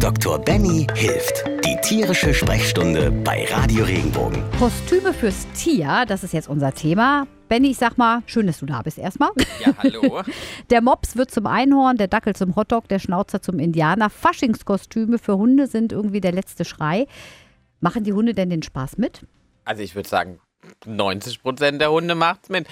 Dr. Benny hilft. Die tierische Sprechstunde bei Radio Regenbogen. Kostüme fürs Tier, das ist jetzt unser Thema. Benny, ich sag mal, schön, dass du da bist erstmal. Ja, hallo. Der Mops wird zum Einhorn, der Dackel zum Hotdog, der Schnauzer zum Indianer. Faschingskostüme für Hunde sind irgendwie der letzte Schrei. Machen die Hunde denn den Spaß mit? Also ich würde sagen, 90 Prozent der Hunde macht's mit.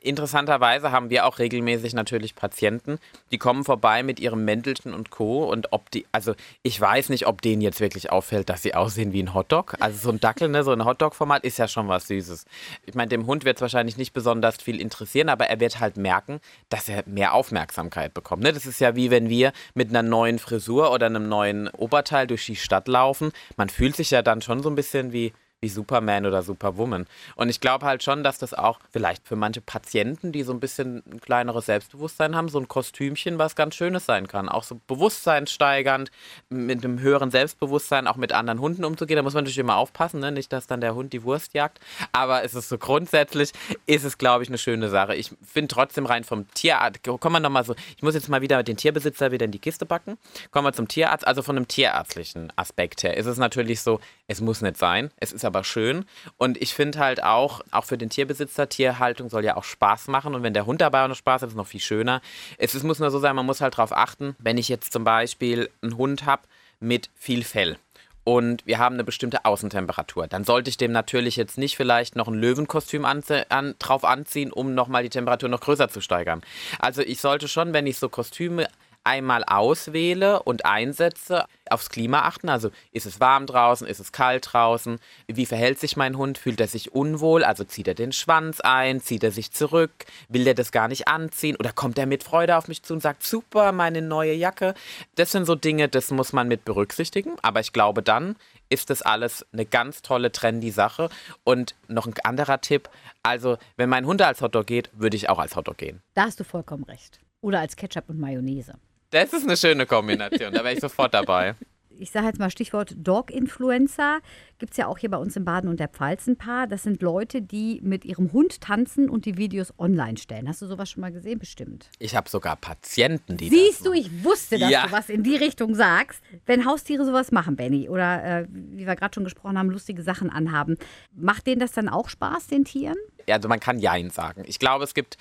Interessanterweise haben wir auch regelmäßig natürlich Patienten, die kommen vorbei mit ihrem Mäntelchen und Co. Und ob die, also ich weiß nicht, ob denen jetzt wirklich auffällt, dass sie aussehen wie ein Hotdog. Also so ein Dackel, ne, so ein Hotdog-Format ist ja schon was Süßes. Ich meine, dem Hund wird es wahrscheinlich nicht besonders viel interessieren, aber er wird halt merken, dass er mehr Aufmerksamkeit bekommt. Ne? Das ist ja wie wenn wir mit einer neuen Frisur oder einem neuen Oberteil durch die Stadt laufen. Man fühlt sich ja dann schon so ein bisschen wie wie Superman oder Superwoman. Und ich glaube halt schon, dass das auch vielleicht für manche Patienten, die so ein bisschen ein kleineres Selbstbewusstsein haben, so ein Kostümchen was ganz Schönes sein kann. Auch so bewusstseinssteigernd, mit einem höheren Selbstbewusstsein auch mit anderen Hunden umzugehen. Da muss man natürlich immer aufpassen, ne? nicht, dass dann der Hund die Wurst jagt. Aber es ist so grundsätzlich, ist es, glaube ich, eine schöne Sache. Ich finde trotzdem rein vom Tierarzt, kommen wir nochmal so, ich muss jetzt mal wieder mit den Tierbesitzer wieder in die Kiste packen. Kommen wir zum Tierarzt, also von einem tierärztlichen Aspekt her ist es natürlich so, es muss nicht sein. Es ist aber schön. Und ich finde halt auch, auch für den Tierbesitzer, Tierhaltung soll ja auch Spaß machen. Und wenn der Hund dabei auch noch Spaß hat, ist es noch viel schöner. Es, es muss nur so sein, man muss halt darauf achten, wenn ich jetzt zum Beispiel einen Hund habe mit viel Fell und wir haben eine bestimmte Außentemperatur. Dann sollte ich dem natürlich jetzt nicht vielleicht noch ein Löwenkostüm anzie an, drauf anziehen, um nochmal die Temperatur noch größer zu steigern. Also ich sollte schon, wenn ich so Kostüme einmal auswähle und einsetze, aufs Klima achten. Also ist es warm draußen, ist es kalt draußen, wie verhält sich mein Hund, fühlt er sich unwohl, also zieht er den Schwanz ein, zieht er sich zurück, will er das gar nicht anziehen oder kommt er mit Freude auf mich zu und sagt, super, meine neue Jacke. Das sind so Dinge, das muss man mit berücksichtigen, aber ich glaube dann ist das alles eine ganz tolle, trendy Sache. Und noch ein anderer Tipp, also wenn mein Hund als Hotdog geht, würde ich auch als Hotdog gehen. Da hast du vollkommen recht. Oder als Ketchup und Mayonnaise. Das ist eine schöne Kombination, da wäre ich sofort dabei. Ich sage jetzt mal Stichwort Dog-Influencer. Gibt es ja auch hier bei uns in Baden und der Pfalz ein paar. Das sind Leute, die mit ihrem Hund tanzen und die Videos online stellen. Hast du sowas schon mal gesehen? Bestimmt. Ich habe sogar Patienten, die. Siehst du, ich wusste, dass ja. du was in die Richtung sagst. Wenn Haustiere sowas machen, Benny, oder äh, wie wir gerade schon gesprochen haben, lustige Sachen anhaben, macht denen das dann auch Spaß, den Tieren? Ja, also man kann Jein sagen. Ich glaube, es gibt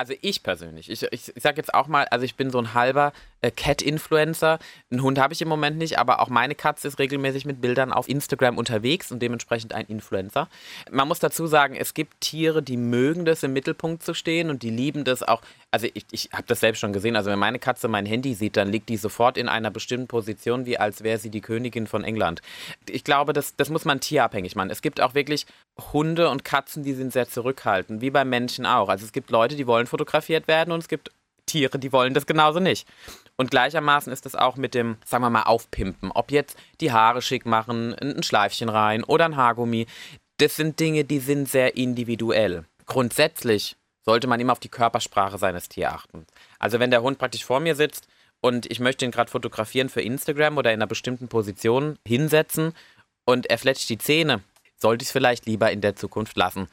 also ich persönlich, ich, ich, ich sage jetzt auch mal, also ich bin so ein halber äh, Cat-Influencer. Einen Hund habe ich im Moment nicht, aber auch meine Katze ist regelmäßig mit Bildern auf Instagram unterwegs und dementsprechend ein Influencer. Man muss dazu sagen, es gibt Tiere, die mögen das im Mittelpunkt zu stehen und die lieben das auch. Also ich, ich habe das selbst schon gesehen. Also wenn meine Katze mein Handy sieht, dann liegt die sofort in einer bestimmten Position, wie als wäre sie die Königin von England. Ich glaube, das, das muss man tierabhängig machen. Es gibt auch wirklich Hunde und Katzen, die sind sehr zurückhaltend, wie bei Menschen auch. Also es gibt Leute, die wollen fotografiert werden und es gibt Tiere, die wollen das genauso nicht. Und gleichermaßen ist es auch mit dem, sagen wir mal, Aufpimpen. Ob jetzt die Haare schick machen, ein Schleifchen rein oder ein Haargummi. Das sind Dinge, die sind sehr individuell. Grundsätzlich sollte man immer auf die Körpersprache seines Tiers achten. Also wenn der Hund praktisch vor mir sitzt und ich möchte ihn gerade fotografieren für Instagram oder in einer bestimmten Position hinsetzen und er fletscht die Zähne, sollte ich es vielleicht lieber in der Zukunft lassen.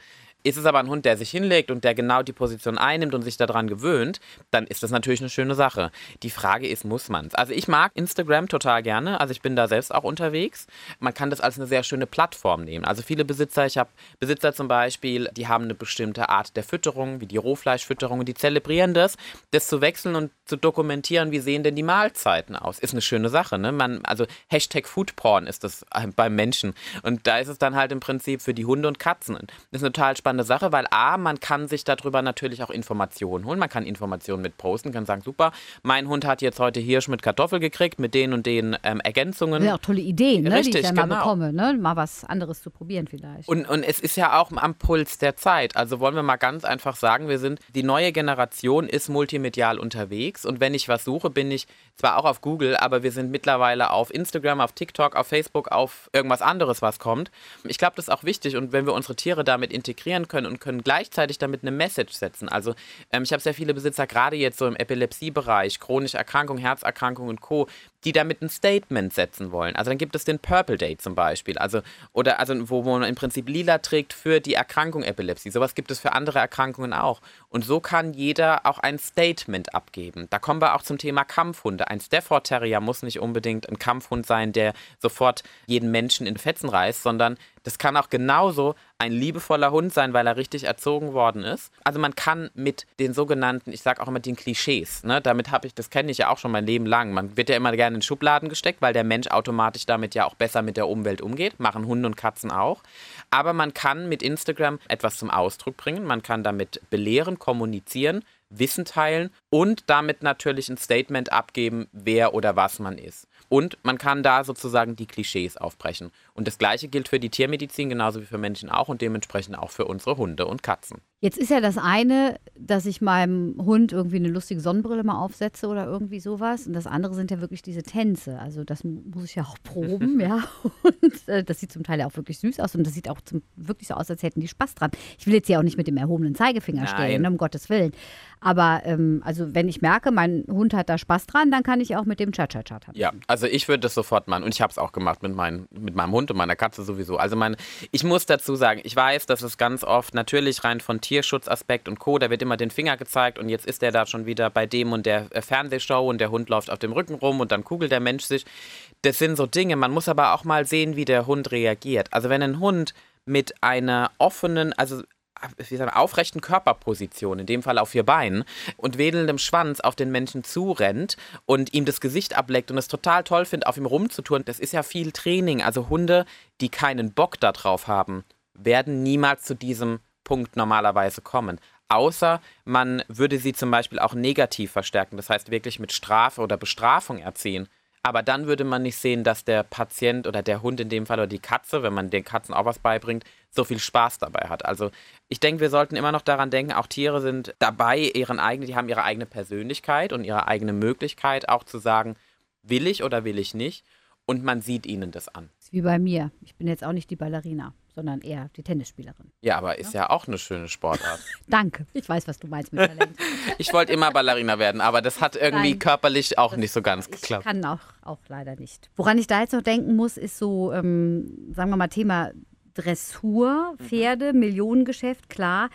Ist es aber ein Hund, der sich hinlegt und der genau die Position einnimmt und sich daran gewöhnt, dann ist das natürlich eine schöne Sache. Die Frage ist, muss man es? Also ich mag Instagram total gerne, also ich bin da selbst auch unterwegs. Man kann das als eine sehr schöne Plattform nehmen. Also viele Besitzer, ich habe Besitzer zum Beispiel, die haben eine bestimmte Art der Fütterung, wie die Rohfleischfütterung, und die zelebrieren das, das zu wechseln und zu dokumentieren, wie sehen denn die Mahlzeiten aus. Ist eine schöne Sache, ne? Man, also Hashtag Foodporn ist das beim Menschen. Und da ist es dann halt im Prinzip für die Hunde und Katzen. Das ist eine total spannende Sache, weil A, man kann sich darüber natürlich auch Informationen holen. Man kann Informationen mit posten, kann sagen, super, mein Hund hat jetzt heute Hirsch mit Kartoffel gekriegt, mit den und den ähm, Ergänzungen. Ja, tolle Ideen, ne, Richtig, die ich dann genau. mal bekomme. Ne? Mal was anderes zu probieren vielleicht. Und, und es ist ja auch am Puls der Zeit. Also wollen wir mal ganz einfach sagen, wir sind, die neue Generation ist multimedial unterwegs und wenn ich was suche, bin ich zwar auch auf Google, aber wir sind mittlerweile auf Instagram, auf TikTok, auf Facebook, auf irgendwas anderes, was kommt. Ich glaube, das ist auch wichtig und wenn wir unsere Tiere damit integrieren können und können gleichzeitig damit eine Message setzen. Also ähm, ich habe sehr viele Besitzer, gerade jetzt so im Epilepsiebereich, chronische Erkrankungen, Herzerkrankungen und Co., die damit ein Statement setzen wollen. Also dann gibt es den Purple Day zum Beispiel, also oder also wo, man im Prinzip lila trägt für die Erkrankung Epilepsie. Sowas gibt es für andere Erkrankungen auch. Und so kann jeder auch ein Statement abgeben. Da kommen wir auch zum Thema Kampfhunde. Ein Stafford Terrier muss nicht unbedingt ein Kampfhund sein, der sofort jeden Menschen in Fetzen reißt, sondern das kann auch genauso ein liebevoller Hund sein, weil er richtig erzogen worden ist. Also man kann mit den sogenannten, ich sage auch immer den Klischees, ne, damit habe ich, das kenne ich ja auch schon mein Leben lang. Man wird ja immer gerne in Schubladen gesteckt, weil der Mensch automatisch damit ja auch besser mit der Umwelt umgeht. Machen Hunde und Katzen auch. Aber man kann mit Instagram etwas zum Ausdruck bringen. Man kann damit belehren, kommunizieren, Wissen teilen und damit natürlich ein Statement abgeben, wer oder was man ist. Und man kann da sozusagen die Klischees aufbrechen. Und das Gleiche gilt für die Tiermedizin genauso wie für Menschen auch und dementsprechend auch für unsere Hunde und Katzen. Jetzt ist ja das eine, dass ich meinem Hund irgendwie eine lustige Sonnenbrille mal aufsetze oder irgendwie sowas. Und das andere sind ja wirklich diese Tänze. Also das muss ich ja auch proben, ja. Und äh, das sieht zum Teil ja auch wirklich süß aus und das sieht auch zum, wirklich so aus, als hätten die Spaß dran. Ich will jetzt hier auch nicht mit dem erhobenen Zeigefinger Nein. stehen, ne, um Gottes Willen. Aber ähm, also wenn ich merke, mein Hund hat da Spaß dran, dann kann ich auch mit dem Cha-Cha-Cha tanzen. Ja, also ich würde das sofort machen und ich habe es auch gemacht mit, mein, mit meinem Hund und meiner Katze sowieso. Also mein, ich muss dazu sagen, ich weiß, dass es ganz oft natürlich rein von Tierschutzaspekt und Co., da wird immer den Finger gezeigt und jetzt ist er da schon wieder bei dem und der äh, Fernsehshow und der Hund läuft auf dem Rücken rum und dann kugelt der Mensch sich. Das sind so Dinge, man muss aber auch mal sehen, wie der Hund reagiert. Also wenn ein Hund mit einer offenen, also wie sagen, aufrechten Körperposition, in dem Fall auf vier Beinen, und wedelndem Schwanz auf den Menschen zurennt und ihm das Gesicht ableckt und es total toll findet, auf ihm rumzutouren, das ist ja viel Training. Also Hunde, die keinen Bock darauf haben, werden niemals zu diesem Punkt normalerweise kommen. Außer man würde sie zum Beispiel auch negativ verstärken, das heißt wirklich mit Strafe oder Bestrafung erziehen. Aber dann würde man nicht sehen, dass der Patient oder der Hund in dem Fall oder die Katze, wenn man den Katzen auch was beibringt, so viel Spaß dabei hat. Also ich denke, wir sollten immer noch daran denken, auch Tiere sind dabei, ihren eigenen, die haben ihre eigene Persönlichkeit und ihre eigene Möglichkeit, auch zu sagen, will ich oder will ich nicht. Und man sieht ihnen das an. Das ist wie bei mir. Ich bin jetzt auch nicht die Ballerina, sondern eher die Tennisspielerin. Ja, aber ist ja auch eine schöne Sportart. Danke. Ich weiß, was du meinst mit Talent. Ich wollte immer Ballerina werden, aber das hat irgendwie Nein. körperlich auch Das- nicht so ganz Ich geklappt. kann auch, auch leider nicht. Woran ich da jetzt noch denken muss, ist so, ähm, sagen wir mal, Thema Dressur, Mhm. Pferde, Millionengeschäft, klar.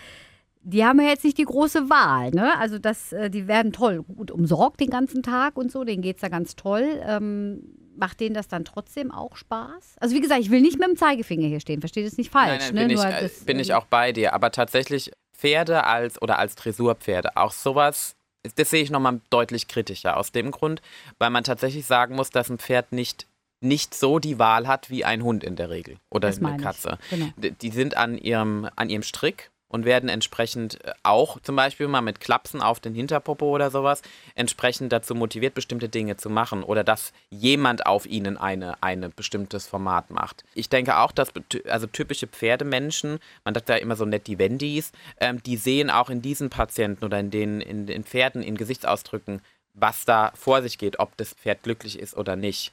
Die haben ja jetzt nicht die große Wahl, ne? Also das, äh, die werden toll gut umsorgt den ganzen Tag und so, denen geht es da ganz toll. Ähm, macht denen das dann trotzdem auch Spaß? Also wie gesagt, ich will nicht mit dem Zeigefinger hier stehen, versteht es nicht falsch. Nein, nein, bin, ne? ich, Nur äh, das, bin ich ähm, auch bei dir. Aber tatsächlich Pferde als oder als Dressurpferde, auch sowas, das sehe ich nochmal deutlich kritischer. Aus dem Grund, weil man tatsächlich sagen muss, dass ein Pferd nicht, nicht so die Wahl hat wie ein Hund in der Regel oder eine ich, Katze. genau. Die sind an ihrem, an ihrem Strick und werden entsprechend äh, auch zum Beispiel mal mit Klapsen auf den Hinterpopo oder sowas entsprechend dazu motiviert, bestimmte Dinge zu machen oder dass jemand auf ihnen eine, eine bestimmtes Format macht. Ich denke auch, dass also typische Pferdemenschen, man sagt ja immer so nett die Wendis, ähm, die sehen auch in diesen Patienten oder in den, in den Pferden, in Gesichtsausdrücken, was da vor sich geht, ob das Pferd glücklich ist oder nicht.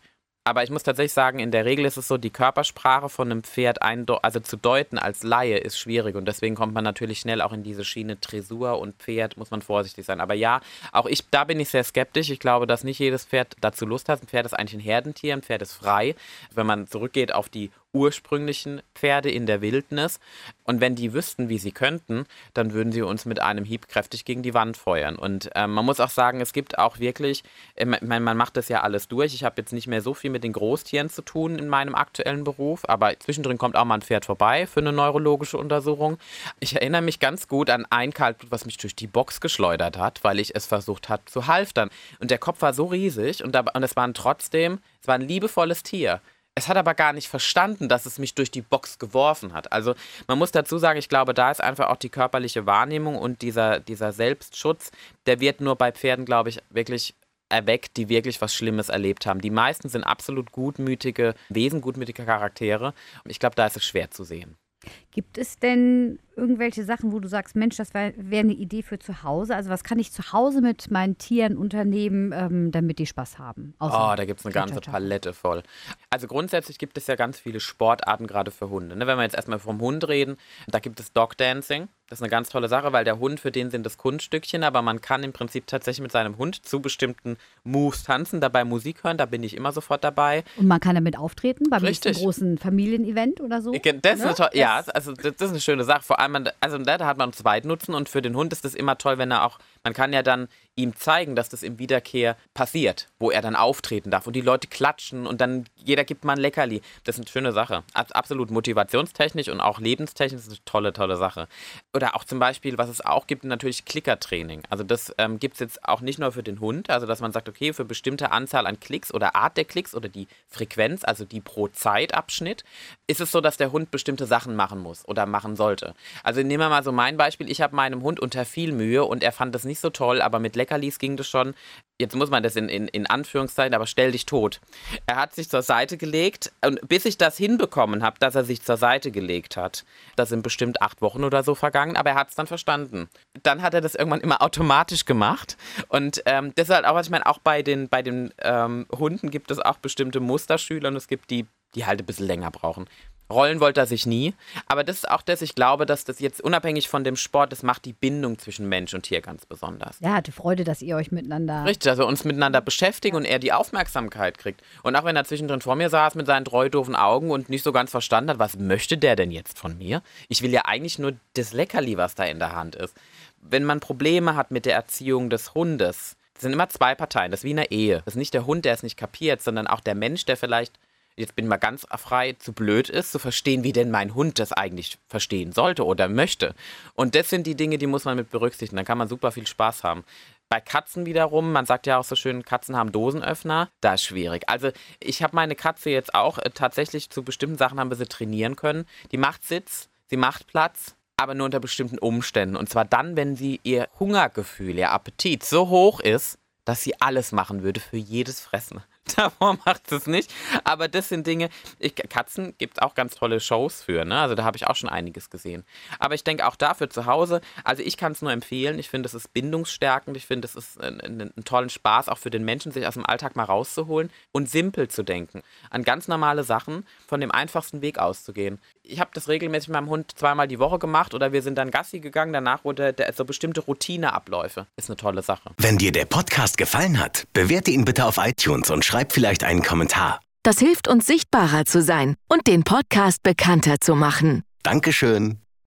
Aber ich muss tatsächlich sagen, in der Regel ist es so, die Körpersprache von einem Pferd also zu deuten als Laie ist schwierig und deswegen kommt man natürlich schnell auch in diese Schiene Dressur und Pferd, muss man vorsichtig sein. Aber ja, auch ich, da bin ich sehr skeptisch. Ich glaube, dass nicht jedes Pferd dazu Lust hat. Ein Pferd ist eigentlich ein Herdentier, ein Pferd ist frei. Wenn man zurückgeht auf die ursprünglichen Pferde in der Wildnis und wenn die wüssten, wie sie könnten, dann würden sie uns mit einem Hieb kräftig gegen die Wand feuern. Und ähm, man muss auch sagen, es gibt auch wirklich, ich meine, man macht das ja alles durch. Ich habe jetzt nicht mehr so viel mit den Großtieren zu tun in meinem aktuellen Beruf, aber zwischendrin kommt auch mal ein Pferd vorbei für eine neurologische Untersuchung. Ich erinnere mich ganz gut an ein Kaltblut, was mich durch die Box geschleudert hat, weil ich es versucht habe zu halftern. Und der Kopf war so riesig und, da, und es war ein trotzdem, es war ein liebevolles Tier. Es hat aber gar nicht verstanden, dass es mich durch die Box geworfen hat. Also man muss dazu sagen, ich glaube, da ist einfach auch die körperliche Wahrnehmung und dieser, dieser Selbstschutz, der wird nur bei Pferden, glaube ich, wirklich erweckt, die wirklich was Schlimmes erlebt haben. Die meisten sind absolut gutmütige Wesen, gutmütige Charaktere. Und ich glaube, da ist es schwer zu sehen. Gibt es denn irgendwelche Sachen, wo du sagst, Mensch, das wäre wär eine Idee für zu Hause? Also was kann ich zu Hause mit meinen Tieren unternehmen, ähm, damit die Spaß haben? Außer oh, da gibt es eine ganze Palette voll. Also grundsätzlich gibt es ja ganz viele Sportarten gerade für Hunde. Ne? Wenn wir jetzt erstmal vom Hund reden, da gibt es Dog Dancing. Das ist eine ganz tolle Sache, weil der Hund, für den sind das Kunststückchen, aber man kann im Prinzip tatsächlich mit seinem Hund zu bestimmten Moves tanzen, dabei Musik hören, da bin ich immer sofort dabei. Und man kann damit auftreten beim nächsten großen Familienevent oder so? Das ne? ist ja, also das ist eine schöne Sache. Vor allem, also da hat man Zweitnutzen und für den Hund ist es immer toll, wenn er auch, man kann ja dann ihm zeigen, dass das im Wiederkehr passiert, wo er dann auftreten darf und die Leute klatschen und dann jeder gibt mal ein Leckerli. Das ist eine schöne Sache. Absolut motivationstechnisch und auch lebenstechnisch ist eine tolle, tolle Sache. Oder auch zum Beispiel, was es auch gibt, natürlich Klickertraining. Also das ähm, gibt es jetzt auch nicht nur für den Hund, also dass man sagt, okay, für bestimmte Anzahl an Klicks oder Art der Klicks oder die Frequenz, also die pro Zeitabschnitt, ist es so, dass der Hund bestimmte Sachen machen muss oder machen sollte. Also nehmen wir mal so mein Beispiel. Ich habe meinem Hund unter viel Mühe und er fand das nicht so toll, aber mit Leckerlis ging das schon. Jetzt muss man das in, in, in Anführungszeichen, aber stell dich tot. Er hat sich zur Seite gelegt und bis ich das hinbekommen habe, dass er sich zur Seite gelegt hat, da sind bestimmt acht Wochen oder so vergangen, aber er hat es dann verstanden. Dann hat er das irgendwann immer automatisch gemacht und ähm, halt auch, was ich meine, auch bei den, bei den ähm, Hunden gibt es auch bestimmte Musterschüler und es gibt die, die halt ein bisschen länger brauchen. Rollen wollte er sich nie. Aber das ist auch das, ich glaube, dass das jetzt unabhängig von dem Sport, das macht die Bindung zwischen Mensch und Tier ganz besonders. Ja, hatte Freude, dass ihr euch miteinander. Richtig, also uns miteinander beschäftigen und er die Aufmerksamkeit kriegt. Und auch wenn er zwischendrin vor mir saß mit seinen treu doofen Augen und nicht so ganz verstanden hat, was möchte der denn jetzt von mir? Ich will ja eigentlich nur das Leckerli, was da in der Hand ist. Wenn man Probleme hat mit der Erziehung des Hundes, das sind immer zwei Parteien. Das ist wie in einer Ehe. Das ist nicht der Hund, der es nicht kapiert, sondern auch der Mensch, der vielleicht jetzt bin ich mal ganz frei, zu blöd ist, zu verstehen, wie denn mein Hund das eigentlich verstehen sollte oder möchte. Und das sind die Dinge, die muss man mit berücksichtigen. Dann kann man super viel Spaß haben. Bei Katzen wiederum, man sagt ja auch so schön, Katzen haben Dosenöffner, da ist schwierig. Also ich habe meine Katze jetzt auch äh, tatsächlich zu bestimmten Sachen haben wir sie trainieren können. Die macht Sitz, sie macht Platz, aber nur unter bestimmten Umständen. Und zwar dann, wenn sie ihr Hungergefühl, ihr Appetit so hoch ist, dass sie alles machen würde für jedes Fressen. Davor macht es nicht. Aber das sind Dinge, ich, Katzen gibt es auch ganz tolle Shows für, ne? Also da habe ich auch schon einiges gesehen. Aber ich denke auch dafür zu Hause, also ich kann es nur empfehlen. Ich finde, es ist bindungsstärkend. Ich finde, es ist ein, ein, ein tollen Spaß, auch für den Menschen, sich aus dem Alltag mal rauszuholen und simpel zu denken. An ganz normale Sachen, von dem einfachsten Weg auszugehen. Ich habe das regelmäßig mit meinem Hund zweimal die Woche gemacht oder wir sind dann Gassi gegangen. Danach wurde der, so bestimmte Routineabläufe. Ist eine tolle Sache. Wenn dir der Podcast gefallen hat, bewerte ihn bitte auf iTunes und schreib vielleicht einen Kommentar. Das hilft uns sichtbarer zu sein und den Podcast bekannter zu machen. Dankeschön.